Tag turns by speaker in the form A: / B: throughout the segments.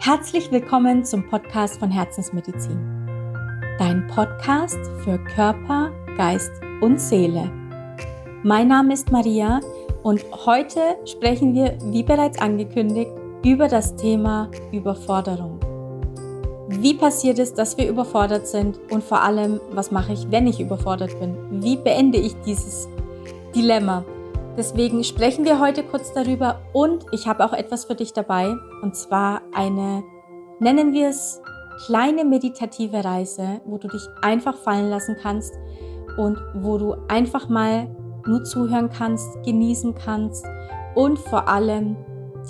A: Herzlich willkommen zum Podcast von Herzensmedizin. Dein Podcast für Körper, Geist und Seele. Mein Name ist Maria und heute sprechen wir, wie bereits angekündigt, über das Thema Überforderung. Wie passiert es, dass wir überfordert sind und vor allem, was mache ich, wenn ich überfordert bin? Wie beende ich dieses Dilemma? Deswegen sprechen wir heute kurz darüber und ich habe auch etwas für dich dabei und zwar eine, nennen wir es, kleine meditative Reise, wo du dich einfach fallen lassen kannst und wo du einfach mal nur zuhören kannst, genießen kannst und vor allem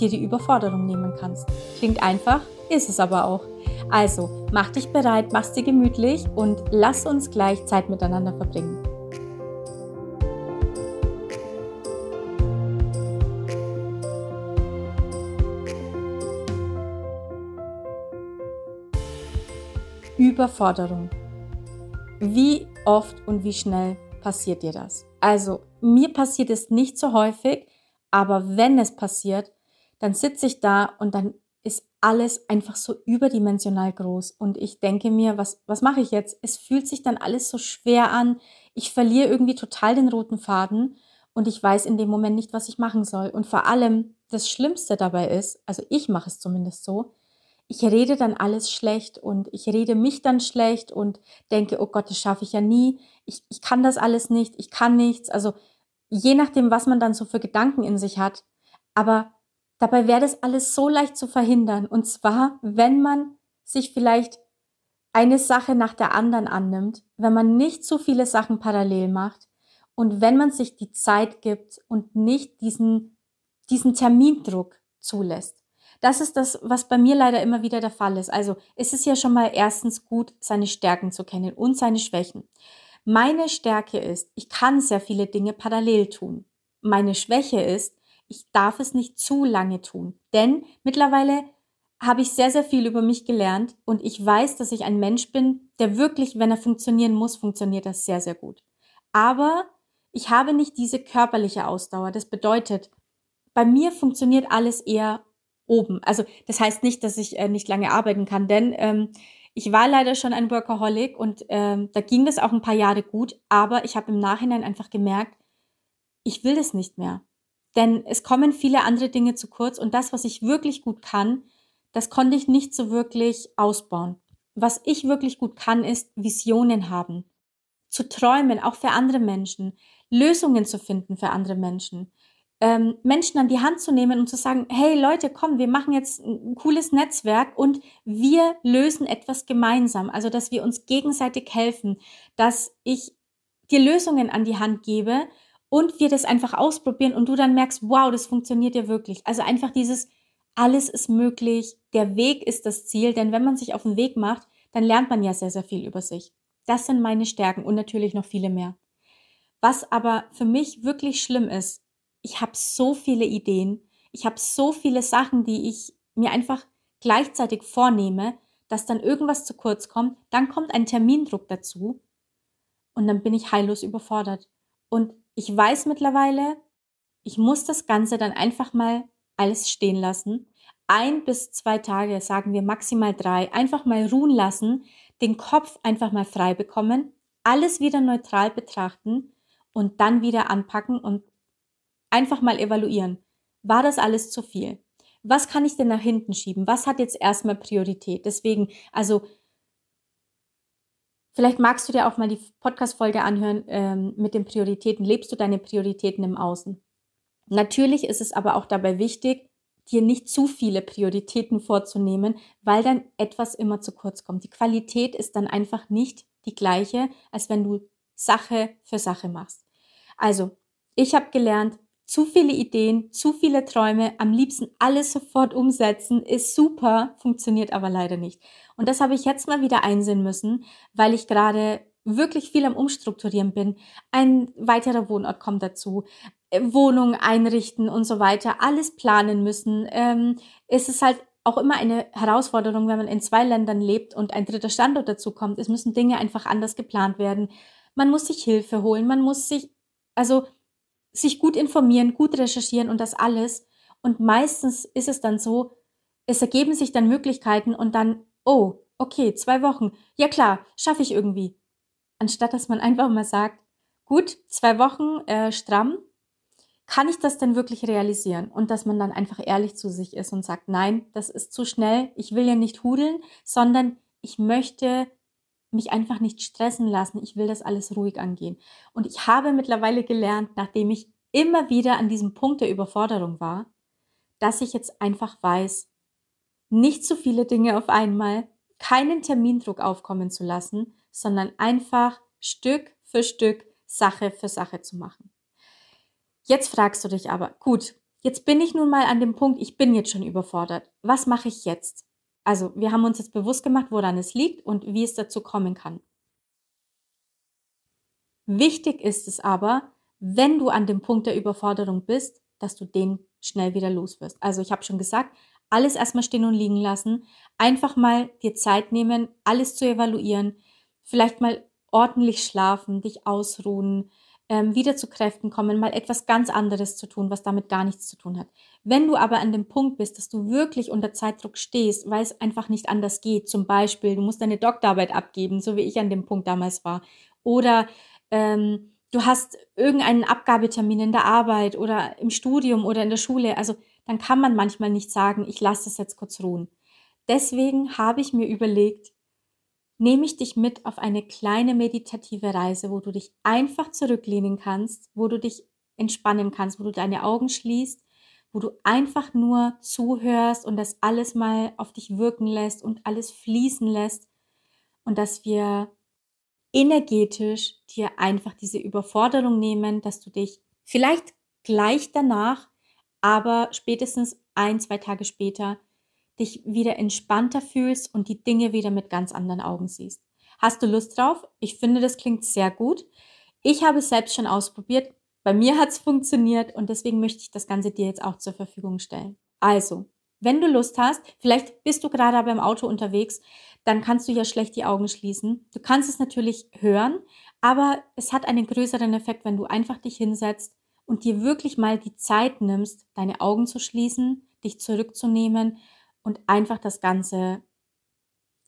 A: dir die Überforderung nehmen kannst. Klingt einfach, ist es aber auch. Also, mach dich bereit, mach's dir gemütlich und lass uns gleich Zeit miteinander verbringen. Überforderung. Wie oft und wie schnell passiert dir das? Also mir passiert es nicht so häufig, aber wenn es passiert, dann sitze ich da und dann ist alles einfach so überdimensional groß und ich denke mir, was, was mache ich jetzt? Es fühlt sich dann alles so schwer an. Ich verliere irgendwie total den roten Faden und ich weiß in dem Moment nicht, was ich machen soll. Und vor allem das Schlimmste dabei ist, also ich mache es zumindest so, ich rede dann alles schlecht und ich rede mich dann schlecht und denke, oh Gott, das schaffe ich ja nie. Ich, ich kann das alles nicht, ich kann nichts. Also je nachdem, was man dann so für Gedanken in sich hat. Aber dabei wäre das alles so leicht zu verhindern. Und zwar, wenn man sich vielleicht eine Sache nach der anderen annimmt, wenn man nicht zu viele Sachen parallel macht und wenn man sich die Zeit gibt und nicht diesen, diesen Termindruck zulässt. Das ist das, was bei mir leider immer wieder der Fall ist. Also es ist ja schon mal erstens gut, seine Stärken zu kennen und seine Schwächen. Meine Stärke ist, ich kann sehr viele Dinge parallel tun. Meine Schwäche ist, ich darf es nicht zu lange tun. Denn mittlerweile habe ich sehr, sehr viel über mich gelernt und ich weiß, dass ich ein Mensch bin, der wirklich, wenn er funktionieren muss, funktioniert das sehr, sehr gut. Aber ich habe nicht diese körperliche Ausdauer. Das bedeutet, bei mir funktioniert alles eher oben. Also das heißt nicht, dass ich äh, nicht lange arbeiten kann, denn ähm, ich war leider schon ein Workaholic und ähm, da ging das auch ein paar Jahre gut, aber ich habe im Nachhinein einfach gemerkt, ich will das nicht mehr. Denn es kommen viele andere Dinge zu kurz und das, was ich wirklich gut kann, das konnte ich nicht so wirklich ausbauen. Was ich wirklich gut kann, ist Visionen haben, zu träumen, auch für andere Menschen, Lösungen zu finden für andere Menschen, ähm, Menschen an die Hand zu nehmen und zu sagen, hey Leute, komm, wir machen jetzt ein cooles Netzwerk und wir lösen etwas gemeinsam. Also, dass wir uns gegenseitig helfen, dass ich dir Lösungen an die Hand gebe und wir das einfach ausprobieren und du dann merkst, wow, das funktioniert ja wirklich. Also einfach dieses, alles ist möglich, der Weg ist das Ziel, denn wenn man sich auf den Weg macht, dann lernt man ja sehr, sehr viel über sich. Das sind meine Stärken und natürlich noch viele mehr. Was aber für mich wirklich schlimm ist, ich habe so viele Ideen, ich habe so viele Sachen, die ich mir einfach gleichzeitig vornehme, dass dann irgendwas zu kurz kommt, dann kommt ein Termindruck dazu und dann bin ich heillos überfordert. Und ich weiß mittlerweile, ich muss das Ganze dann einfach mal alles stehen lassen. Ein bis zwei Tage, sagen wir maximal drei, einfach mal ruhen lassen, den Kopf einfach mal frei bekommen, alles wieder neutral betrachten und dann wieder anpacken und einfach mal evaluieren. War das alles zu viel? Was kann ich denn nach hinten schieben? Was hat jetzt erstmal Priorität? Deswegen, also vielleicht magst du dir auch mal die Podcast-Folge anhören ähm, mit den Prioritäten. Lebst du deine Prioritäten im Außen? Natürlich ist es aber auch dabei wichtig, dir nicht zu viele Prioritäten vorzunehmen, weil dann etwas immer zu kurz kommt. Die Qualität ist dann einfach nicht die gleiche, als wenn du Sache für Sache machst. Also, ich habe gelernt, zu viele Ideen, zu viele Träume, am liebsten alles sofort umsetzen, ist super, funktioniert aber leider nicht. Und das habe ich jetzt mal wieder einsehen müssen, weil ich gerade wirklich viel am Umstrukturieren bin. Ein weiterer Wohnort kommt dazu, äh, Wohnung einrichten und so weiter, alles planen müssen. Ähm, es ist halt auch immer eine Herausforderung, wenn man in zwei Ländern lebt und ein dritter Standort dazu kommt. Es müssen Dinge einfach anders geplant werden. Man muss sich Hilfe holen, man muss sich, also sich gut informieren, gut recherchieren und das alles. Und meistens ist es dann so, es ergeben sich dann Möglichkeiten und dann, oh, okay, zwei Wochen, ja klar, schaffe ich irgendwie. Anstatt dass man einfach mal sagt, gut, zwei Wochen äh, stramm, kann ich das denn wirklich realisieren? Und dass man dann einfach ehrlich zu sich ist und sagt, nein, das ist zu schnell, ich will ja nicht hudeln, sondern ich möchte mich einfach nicht stressen lassen, ich will das alles ruhig angehen. Und ich habe mittlerweile gelernt, nachdem ich immer wieder an diesem Punkt der Überforderung war, dass ich jetzt einfach weiß, nicht zu viele Dinge auf einmal, keinen Termindruck aufkommen zu lassen, sondern einfach Stück für Stück, Sache für Sache zu machen. Jetzt fragst du dich aber, gut, jetzt bin ich nun mal an dem Punkt, ich bin jetzt schon überfordert. Was mache ich jetzt? Also wir haben uns jetzt bewusst gemacht, woran es liegt und wie es dazu kommen kann. Wichtig ist es aber, wenn du an dem Punkt der Überforderung bist, dass du den schnell wieder los wirst. Also ich habe schon gesagt, alles erstmal stehen und liegen lassen, einfach mal dir Zeit nehmen, alles zu evaluieren, vielleicht mal ordentlich schlafen, dich ausruhen, ähm, wieder zu Kräften kommen, mal etwas ganz anderes zu tun, was damit gar nichts zu tun hat. Wenn du aber an dem Punkt bist, dass du wirklich unter Zeitdruck stehst, weil es einfach nicht anders geht, zum Beispiel, du musst deine Doktorarbeit abgeben, so wie ich an dem Punkt damals war, oder ähm, du hast irgendeinen Abgabetermin in der Arbeit oder im Studium oder in der Schule, also dann kann man manchmal nicht sagen, ich lasse das jetzt kurz ruhen. Deswegen habe ich mir überlegt, nehme ich dich mit auf eine kleine meditative Reise, wo du dich einfach zurücklehnen kannst, wo du dich entspannen kannst, wo du deine Augen schließt, wo du einfach nur zuhörst und das alles mal auf dich wirken lässt und alles fließen lässt und dass wir energetisch dir einfach diese Überforderung nehmen, dass du dich vielleicht gleich danach, aber spätestens ein, zwei Tage später dich wieder entspannter fühlst und die Dinge wieder mit ganz anderen Augen siehst. Hast du Lust drauf? Ich finde, das klingt sehr gut. Ich habe es selbst schon ausprobiert. Bei mir hat es funktioniert und deswegen möchte ich das Ganze dir jetzt auch zur Verfügung stellen. Also, wenn du Lust hast, vielleicht bist du gerade beim Auto unterwegs, dann kannst du ja schlecht die Augen schließen. Du kannst es natürlich hören, aber es hat einen größeren Effekt, wenn du einfach dich hinsetzt und dir wirklich mal die Zeit nimmst, deine Augen zu schließen, dich zurückzunehmen und einfach das Ganze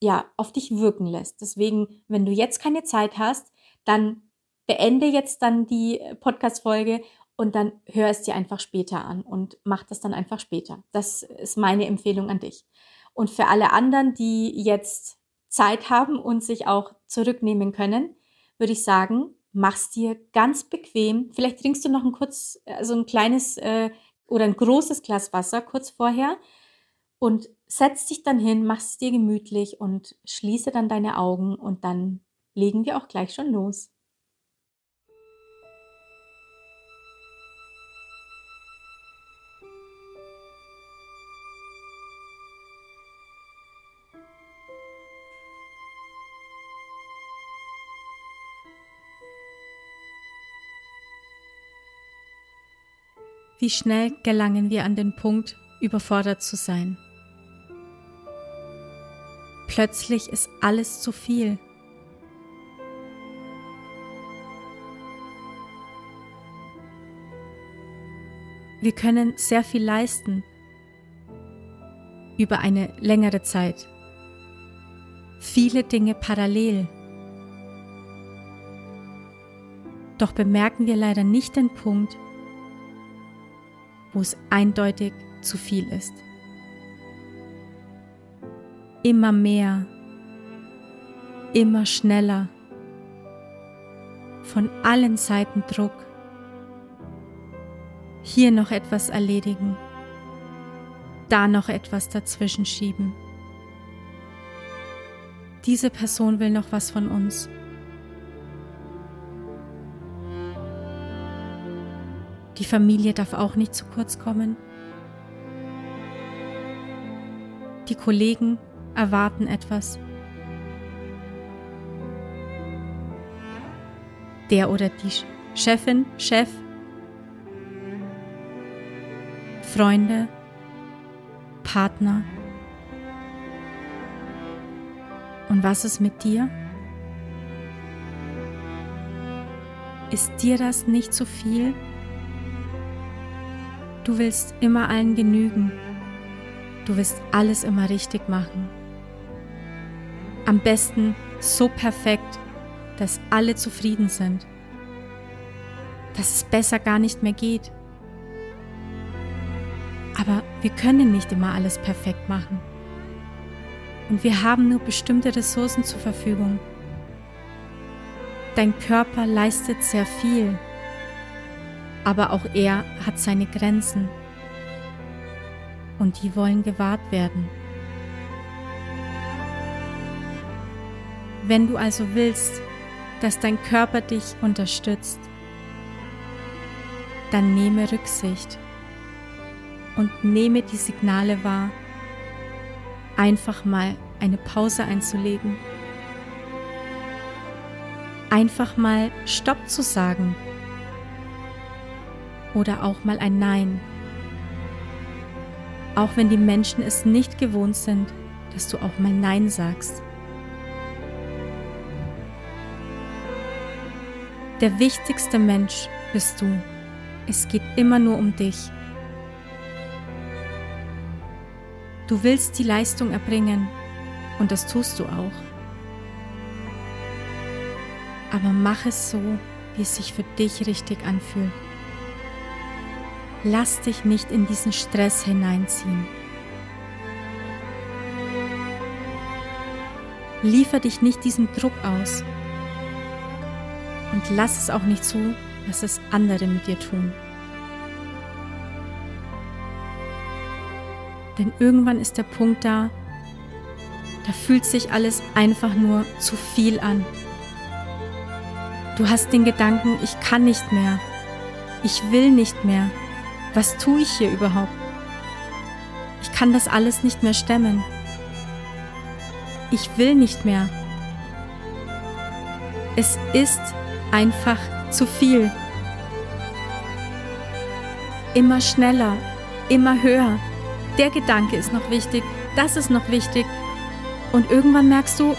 A: ja auf dich wirken lässt. Deswegen, wenn du jetzt keine Zeit hast, dann beende jetzt dann die Podcast-Folge und dann hör es dir einfach später an und mach das dann einfach später. Das ist meine Empfehlung an dich. Und für alle anderen, die jetzt Zeit haben und sich auch zurücknehmen können, würde ich sagen, mach's dir ganz bequem. Vielleicht trinkst du noch ein kurz, also ein kleines äh, oder ein großes Glas Wasser kurz vorher und setz dich dann hin, machst es dir gemütlich und schließe dann deine Augen und dann legen wir auch gleich schon los. Wie schnell gelangen wir an den Punkt, überfordert zu sein? Plötzlich ist alles zu viel. Wir können sehr viel leisten über eine längere Zeit. Viele Dinge parallel. Doch bemerken wir leider nicht den Punkt, wo es eindeutig zu viel ist immer mehr, immer schneller, von allen Seiten Druck, hier noch etwas erledigen, da noch etwas dazwischen schieben. Diese Person will noch was von uns. Die Familie darf auch nicht zu kurz kommen. Die Kollegen erwarten etwas. Der oder die Chefin, Chef, Freunde, Partner. Und was ist mit dir? Ist dir das nicht zu viel? Du willst immer allen genügen. du wirst alles immer richtig machen. Am besten so perfekt, dass alle zufrieden sind. Dass es besser gar nicht mehr geht. Aber wir können nicht immer alles perfekt machen. Und wir haben nur bestimmte Ressourcen zur Verfügung. Dein Körper leistet sehr viel, aber auch er hat seine Grenzen. Und die wollen gewahrt werden. Wenn du also willst, dass dein Körper dich unterstützt, dann nehme Rücksicht und nehme die Signale wahr, einfach mal eine Pause einzulegen, einfach mal Stopp zu sagen oder auch mal ein Nein, auch wenn die Menschen es nicht gewohnt sind, dass du auch mal Nein sagst. Der wichtigste Mensch bist du. Es geht immer nur um dich. Du willst die Leistung erbringen und das tust du auch. Aber mach es so, wie es sich für dich richtig anfühlt. Lass dich nicht in diesen Stress hineinziehen. Liefer dich nicht diesem Druck aus und lass es auch nicht zu, dass es andere mit dir tun. Denn irgendwann ist der Punkt da, da fühlt sich alles einfach nur zu viel an. Du hast den Gedanken, ich kann nicht mehr, ich will nicht mehr, was tue ich hier überhaupt? Ich kann das alles nicht mehr stemmen. Ich will nicht mehr. Es ist einfach zu viel. Immer schneller, immer höher der Gedanke ist noch wichtig, das ist noch wichtig. Und irgendwann merkst du,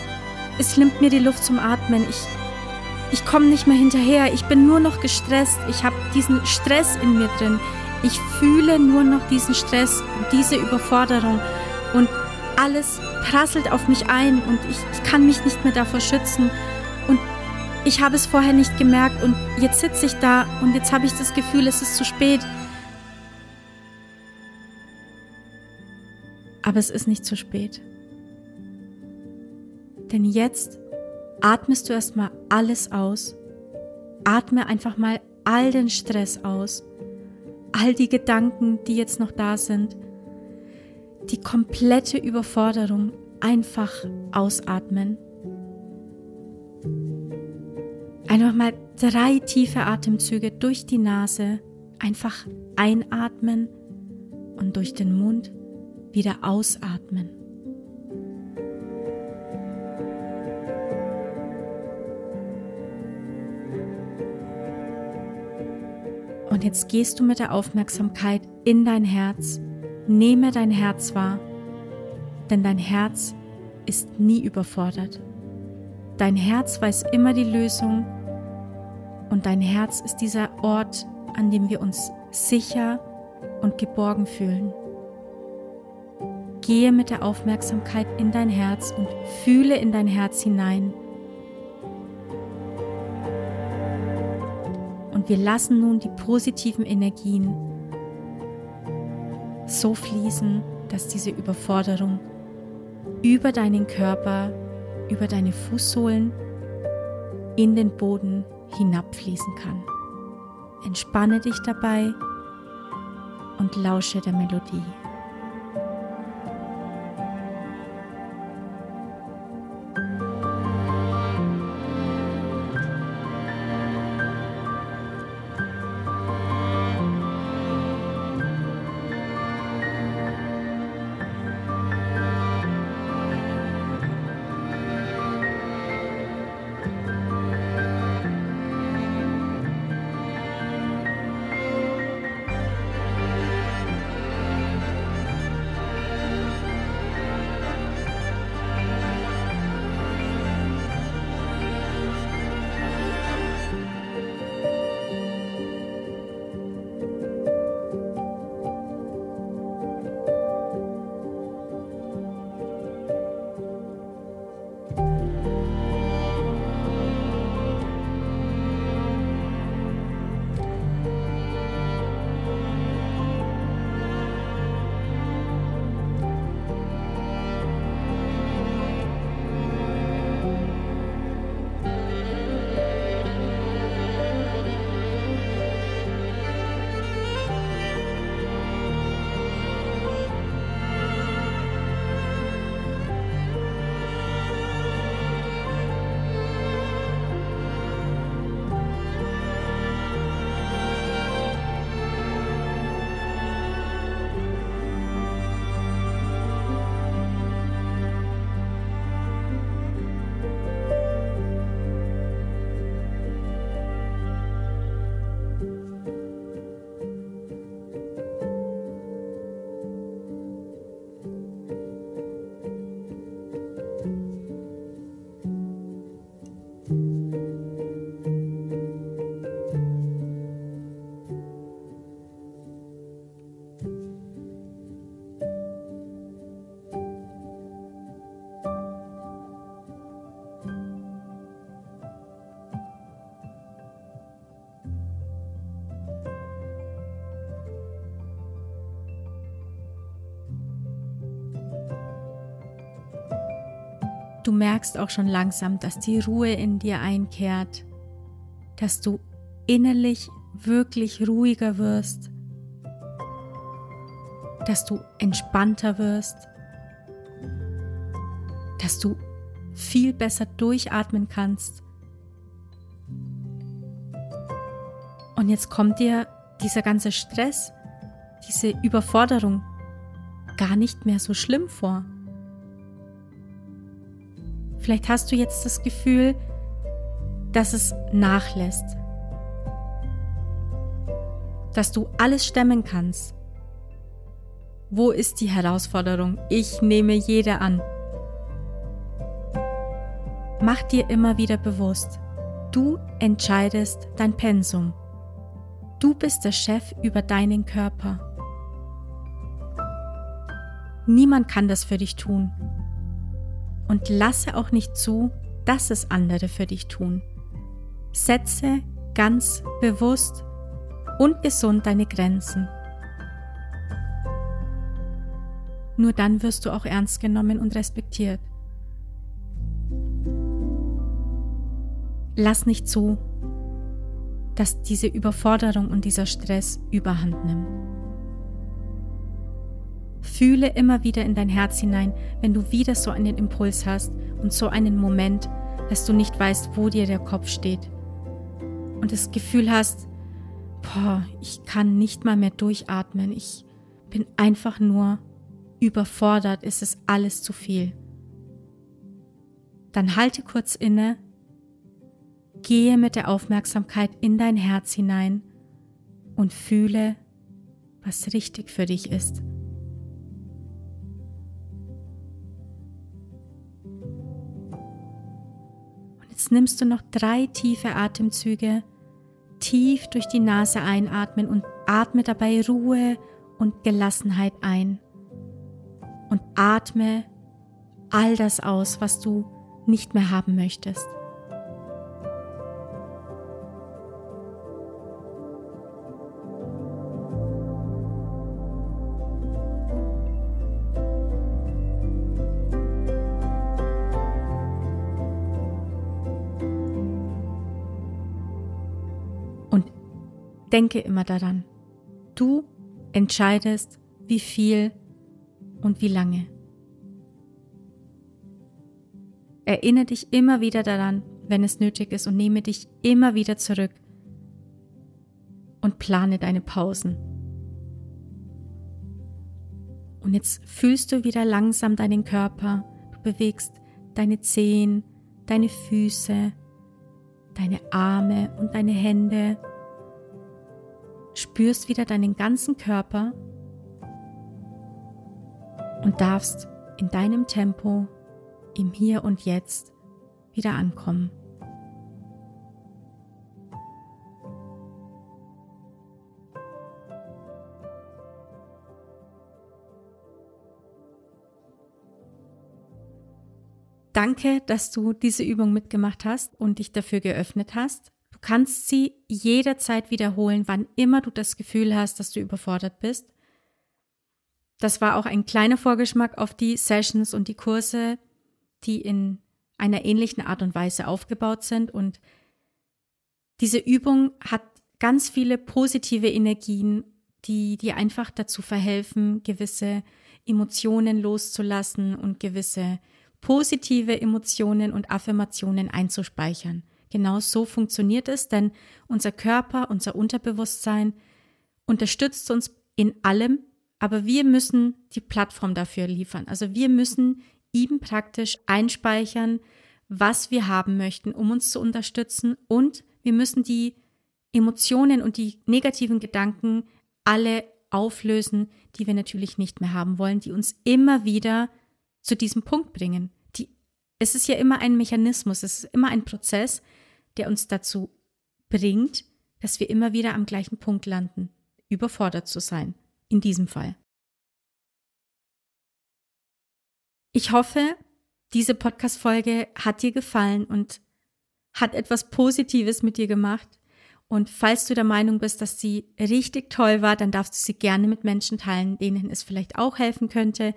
A: es nimmt mir die Luft zum Atmen. Ich, ich komme nicht mehr hinterher. Ich bin nur noch gestresst. Ich habe diesen Stress in mir drin. Ich fühle nur noch diesen Stress, diese Überforderung. Und alles prasselt auf mich ein und ich, ich kann mich nicht mehr davor schützen. Ich habe es vorher nicht gemerkt und jetzt sitze ich da und jetzt habe ich das Gefühl, es ist zu spät. Aber es ist nicht zu spät. Denn jetzt atmest du erstmal alles aus. Atme einfach mal all den Stress aus. All die Gedanken, die jetzt noch da sind. Die komplette Überforderung einfach ausatmen. Einfach mal drei tiefe Atemzüge durch die Nase. Einfach einatmen und durch den Mund wieder ausatmen. Und jetzt gehst du mit der Aufmerksamkeit in dein Herz, nehme dein Herz wahr, denn dein Herz ist nie überfordert. Dein Herz weiß immer die Lösung und dein Herz ist dieser Ort, an dem wir uns sicher und geborgen fühlen. Gehe mit der Aufmerksamkeit in dein Herz und fühle in dein Herz hinein. Und wir lassen nun die positiven Energien so fließen, dass diese Überforderung über deinen Körper, über deine Fußsohlen in den Boden hinabfließen kann. Entspanne dich dabei und lausche der Melodie. Du merkst auch schon langsam, dass die Ruhe in dir einkehrt, dass du innerlich wirklich ruhiger wirst, dass du entspannter wirst, dass du viel besser durchatmen kannst. Und jetzt kommt dir dieser ganze Stress, diese Überforderung gar nicht mehr so schlimm vor. Vielleicht hast du jetzt das Gefühl, dass es nachlässt, dass du alles stemmen kannst. Wo ist die Herausforderung? Ich nehme jede an. Mach dir immer wieder bewusst, du entscheidest dein Pensum. Du bist der Chef über deinen Körper. Niemand kann das für dich tun. Und lasse auch nicht zu, dass es andere für dich tun. Setze ganz bewusst und gesund deine Grenzen. Nur dann wirst du auch ernst genommen und respektiert. Lass nicht zu, dass diese Überforderung und dieser Stress überhand nimmt. Fühle immer wieder in dein Herz hinein, wenn du wieder so einen Impuls hast und so einen Moment, dass du nicht weißt, wo dir der Kopf steht. Und das Gefühl hast, boah, ich kann nicht mal mehr durchatmen, ich bin einfach nur überfordert, es ist alles zu viel. Dann halte kurz inne Gehe mit der Aufmerksamkeit in dein Herz hinein und fühle, was richtig für dich ist. Jetzt nimmst du noch drei tiefe Atemzüge, tief durch die Nase einatmen und atme dabei Ruhe und Gelassenheit ein. Und atme all das aus, was du nicht mehr haben möchtest. Denke immer daran, du entscheidest, wie viel und wie lange. Erinnere dich immer wieder daran, wenn es nötig ist und nehme dich immer wieder zurück und plane deine Pausen. Und jetzt fühlst du wieder langsam deinen Körper, du bewegst deine Zehen, deine Füße, deine Arme und deine Hände spürst wieder deinen ganzen Körper und darfst in deinem Tempo im Hier und Jetzt wieder ankommen. Danke, dass du diese Übung mitgemacht hast und dich dafür geöffnet hast kannst sie jederzeit wiederholen, wann immer du das Gefühl hast, dass du überfordert bist. Das war auch ein kleiner Vorgeschmack auf die Sessions und die Kurse, die in einer ähnlichen Art und Weise aufgebaut sind. Und diese Übung hat ganz viele positive Energien, die dir einfach dazu verhelfen, gewisse Emotionen loszulassen und gewisse positive Emotionen und Affirmationen einzuspeichern. Genau so funktioniert es, denn unser Körper, unser Unterbewusstsein unterstützt uns in allem, aber wir müssen die Plattform dafür liefern. Also wir müssen ihm praktisch einspeichern, was wir haben möchten, um uns zu unterstützen und wir müssen die Emotionen und die negativen Gedanken alle auflösen, die wir natürlich nicht mehr haben wollen, die uns immer wieder zu diesem Punkt bringen. Es ist ja immer ein Mechanismus, es ist immer ein Prozess, der uns dazu bringt, dass wir immer wieder am gleichen Punkt landen, überfordert zu sein, in diesem Fall. Ich hoffe, diese Podcast-Folge hat dir gefallen und hat etwas Positives mit dir gemacht. Und falls du der Meinung bist, dass sie richtig toll war, dann darfst du sie gerne mit Menschen teilen, denen es vielleicht auch helfen könnte,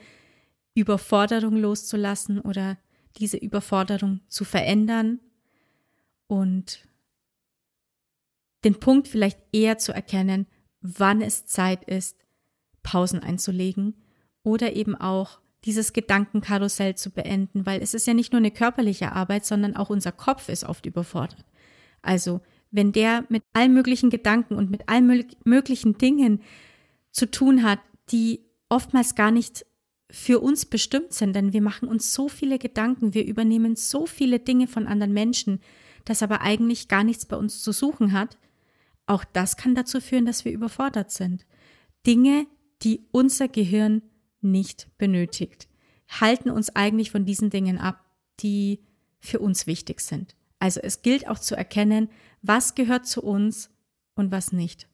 A: Überforderung loszulassen oder diese Überforderung zu verändern und den Punkt vielleicht eher zu erkennen, wann es Zeit ist, Pausen einzulegen oder eben auch dieses Gedankenkarussell zu beenden, weil es ist ja nicht nur eine körperliche Arbeit, sondern auch unser Kopf ist oft überfordert. Also, wenn der mit allen möglichen Gedanken und mit allen möglichen Dingen zu tun hat, die oftmals gar nicht für uns bestimmt sind, denn wir machen uns so viele Gedanken, wir übernehmen so viele Dinge von anderen Menschen, das aber eigentlich gar nichts bei uns zu suchen hat, auch das kann dazu führen, dass wir überfordert sind. Dinge, die unser Gehirn nicht benötigt, halten uns eigentlich von diesen Dingen ab, die für uns wichtig sind. Also es gilt auch zu erkennen, was gehört zu uns und was nicht.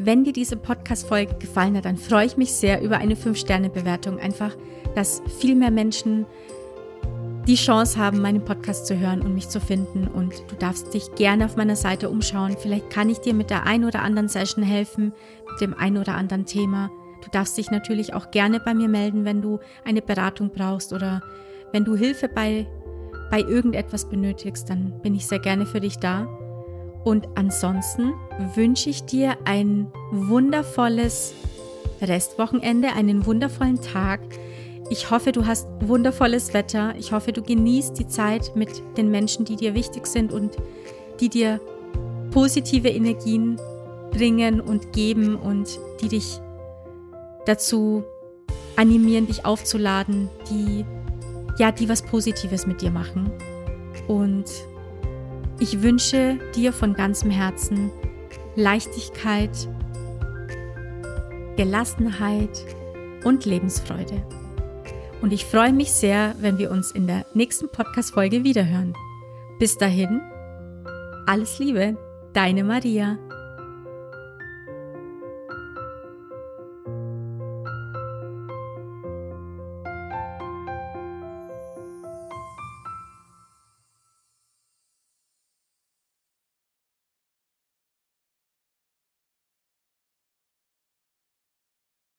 A: Wenn dir diese Podcast-Folge gefallen hat, dann freue ich mich sehr über eine 5-Sterne-Bewertung. Einfach, dass viel mehr Menschen die Chance haben, meinen Podcast zu hören und mich zu finden. Und du darfst dich gerne auf meiner Seite umschauen. Vielleicht kann ich dir mit der ein oder anderen Session helfen, mit dem ein oder anderen Thema. Du darfst dich natürlich auch gerne bei mir melden, wenn du eine Beratung brauchst oder wenn du Hilfe bei, bei irgendetwas benötigst, dann bin ich sehr gerne für dich da. Und ansonsten wünsche ich dir ein wundervolles Restwochenende, einen wundervollen Tag. Ich hoffe, du hast wundervolles Wetter. Ich hoffe, du genießt die Zeit mit den Menschen, die dir wichtig sind und die dir positive Energien bringen und geben und die dich dazu animieren, dich aufzuladen, die ja, die was Positives mit dir machen. Und ich wünsche dir von ganzem Herzen Leichtigkeit, Gelassenheit und Lebensfreude. Und ich freue mich sehr, wenn wir uns in der nächsten Podcast-Folge wiederhören. Bis dahin, alles Liebe, deine Maria.